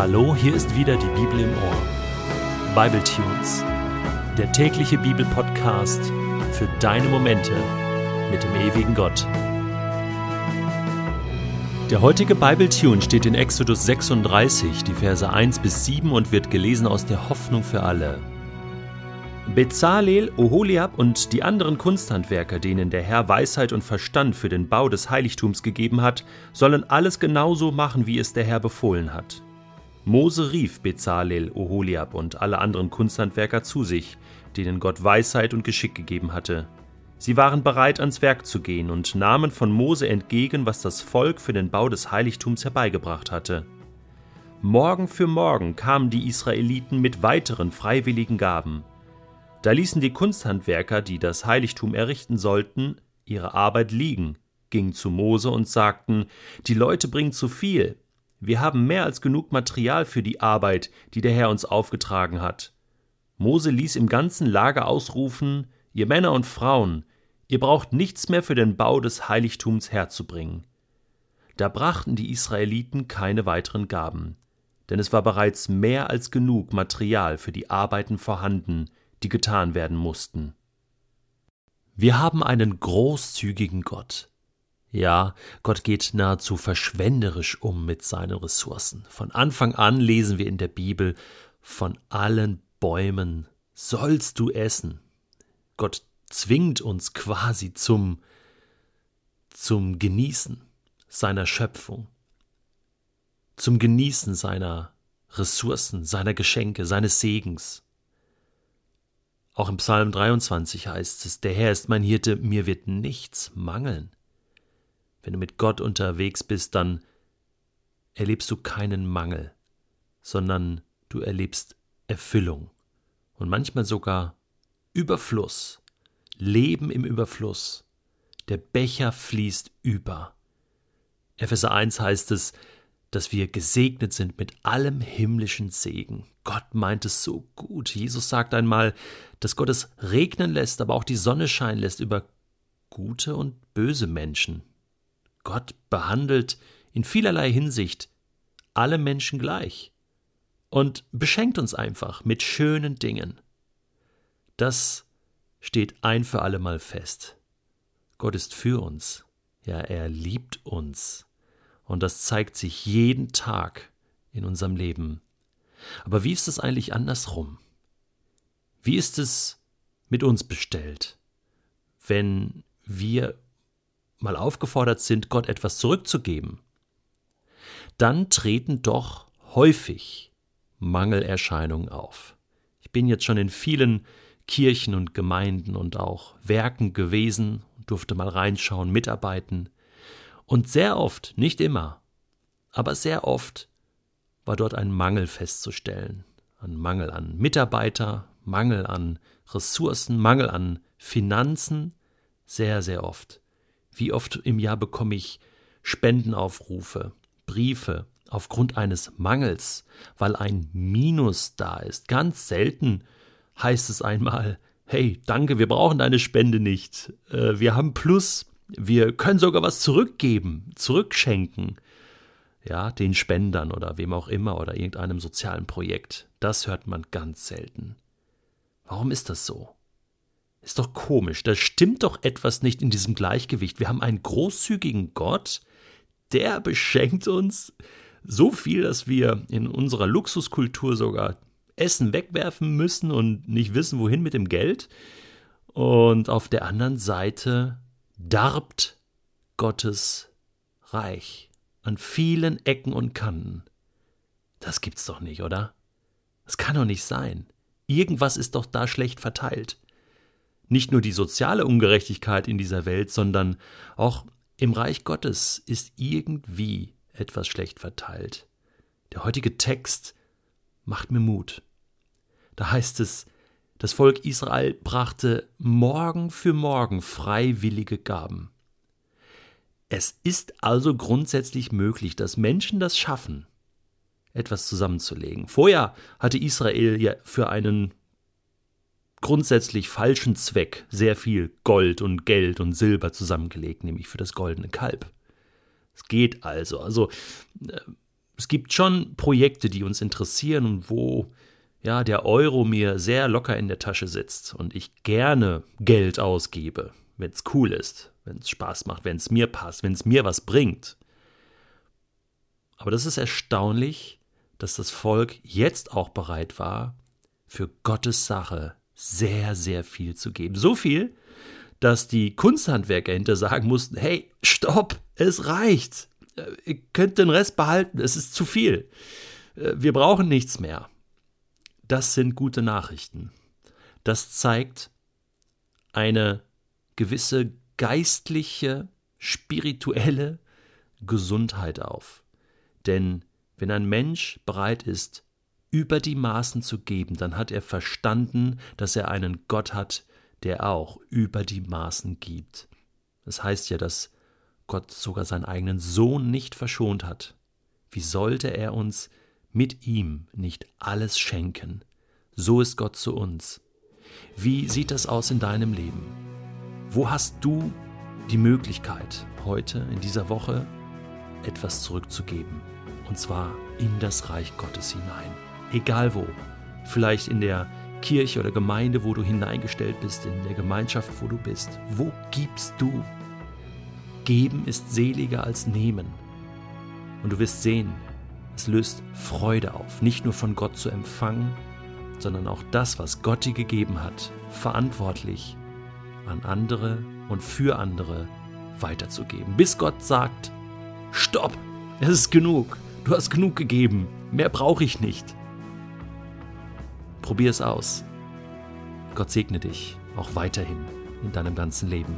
Hallo, hier ist wieder die Bibel im Ohr. Bible Tunes, der tägliche Bibelpodcast für deine Momente mit dem ewigen Gott. Der heutige Bible Tune steht in Exodus 36, die Verse 1 bis 7 und wird gelesen aus der Hoffnung für alle. Bezalel, Oholiab und die anderen Kunsthandwerker, denen der Herr Weisheit und Verstand für den Bau des Heiligtums gegeben hat, sollen alles genauso machen, wie es der Herr befohlen hat. Mose rief Bezalel, Oholiab und alle anderen Kunsthandwerker zu sich, denen Gott Weisheit und Geschick gegeben hatte. Sie waren bereit, ans Werk zu gehen und nahmen von Mose entgegen, was das Volk für den Bau des Heiligtums herbeigebracht hatte. Morgen für morgen kamen die Israeliten mit weiteren freiwilligen Gaben. Da ließen die Kunsthandwerker, die das Heiligtum errichten sollten, ihre Arbeit liegen, gingen zu Mose und sagten, die Leute bringen zu viel, wir haben mehr als genug Material für die Arbeit, die der Herr uns aufgetragen hat. Mose ließ im ganzen Lager ausrufen, ihr Männer und Frauen, ihr braucht nichts mehr für den Bau des Heiligtums herzubringen. Da brachten die Israeliten keine weiteren Gaben, denn es war bereits mehr als genug Material für die Arbeiten vorhanden, die getan werden mussten. Wir haben einen großzügigen Gott. Ja, Gott geht nahezu verschwenderisch um mit seinen Ressourcen. Von Anfang an lesen wir in der Bibel, von allen Bäumen sollst du essen. Gott zwingt uns quasi zum, zum Genießen seiner Schöpfung, zum Genießen seiner Ressourcen, seiner Geschenke, seines Segens. Auch im Psalm 23 heißt es, der Herr ist mein Hirte, mir wird nichts mangeln. Wenn du mit Gott unterwegs bist, dann erlebst du keinen Mangel, sondern du erlebst Erfüllung und manchmal sogar Überfluss, Leben im Überfluss. Der Becher fließt über. Epheser 1 heißt es, dass wir gesegnet sind mit allem himmlischen Segen. Gott meint es so gut. Jesus sagt einmal, dass Gott es regnen lässt, aber auch die Sonne scheinen lässt über gute und böse Menschen. Gott behandelt in vielerlei Hinsicht alle Menschen gleich und beschenkt uns einfach mit schönen Dingen. Das steht ein für allemal fest. Gott ist für uns, ja, er liebt uns. Und das zeigt sich jeden Tag in unserem Leben. Aber wie ist es eigentlich andersrum? Wie ist es mit uns bestellt, wenn wir mal aufgefordert sind, Gott etwas zurückzugeben, dann treten doch häufig Mangelerscheinungen auf. Ich bin jetzt schon in vielen Kirchen und Gemeinden und auch Werken gewesen, durfte mal reinschauen, mitarbeiten. Und sehr oft, nicht immer, aber sehr oft war dort ein Mangel festzustellen. Ein Mangel an Mitarbeiter, Mangel an Ressourcen, Mangel an Finanzen, sehr, sehr oft. Wie oft im Jahr bekomme ich Spendenaufrufe, Briefe aufgrund eines Mangels, weil ein Minus da ist. Ganz selten heißt es einmal, hey, danke, wir brauchen deine Spende nicht. Äh, wir haben Plus, wir können sogar was zurückgeben, zurückschenken. Ja, den Spendern oder wem auch immer oder irgendeinem sozialen Projekt. Das hört man ganz selten. Warum ist das so? Ist doch komisch, da stimmt doch etwas nicht in diesem Gleichgewicht. Wir haben einen großzügigen Gott, der beschenkt uns so viel, dass wir in unserer Luxuskultur sogar Essen wegwerfen müssen und nicht wissen, wohin mit dem Geld. Und auf der anderen Seite darbt Gottes Reich an vielen Ecken und Kanten. Das gibt's doch nicht, oder? Das kann doch nicht sein. Irgendwas ist doch da schlecht verteilt nicht nur die soziale Ungerechtigkeit in dieser Welt, sondern auch im Reich Gottes ist irgendwie etwas schlecht verteilt. Der heutige Text macht mir Mut. Da heißt es, das Volk Israel brachte Morgen für Morgen freiwillige Gaben. Es ist also grundsätzlich möglich, dass Menschen das schaffen, etwas zusammenzulegen. Vorher hatte Israel ja für einen grundsätzlich falschen Zweck sehr viel Gold und Geld und Silber zusammengelegt, nämlich für das goldene Kalb. Es geht also. Also äh, Es gibt schon Projekte, die uns interessieren und wo ja der Euro mir sehr locker in der Tasche sitzt und ich gerne Geld ausgebe, wenn es cool ist, wenn es Spaß macht, wenn es mir passt, wenn es mir was bringt. Aber das ist erstaunlich, dass das Volk jetzt auch bereit war, für Gottes Sache sehr, sehr viel zu geben. So viel, dass die Kunsthandwerker hinter sagen mussten, hey, stopp, es reicht. Äh, ihr könnt den Rest behalten, es ist zu viel. Äh, wir brauchen nichts mehr. Das sind gute Nachrichten. Das zeigt eine gewisse geistliche, spirituelle Gesundheit auf. Denn wenn ein Mensch bereit ist, über die Maßen zu geben, dann hat er verstanden, dass er einen Gott hat, der auch über die Maßen gibt. Das heißt ja, dass Gott sogar seinen eigenen Sohn nicht verschont hat. Wie sollte er uns mit ihm nicht alles schenken? So ist Gott zu uns. Wie sieht das aus in deinem Leben? Wo hast du die Möglichkeit, heute, in dieser Woche, etwas zurückzugeben? Und zwar in das Reich Gottes hinein egal wo. Vielleicht in der Kirche oder Gemeinde, wo du hineingestellt bist, in der Gemeinschaft, wo du bist. Wo gibst du? Geben ist seliger als nehmen. Und du wirst sehen, es löst Freude auf, nicht nur von Gott zu empfangen, sondern auch das, was Gott dir gegeben hat, verantwortlich an andere und für andere weiterzugeben. Bis Gott sagt, stopp, es ist genug, du hast genug gegeben, mehr brauche ich nicht. Probier es aus. Gott segne dich auch weiterhin in deinem ganzen Leben.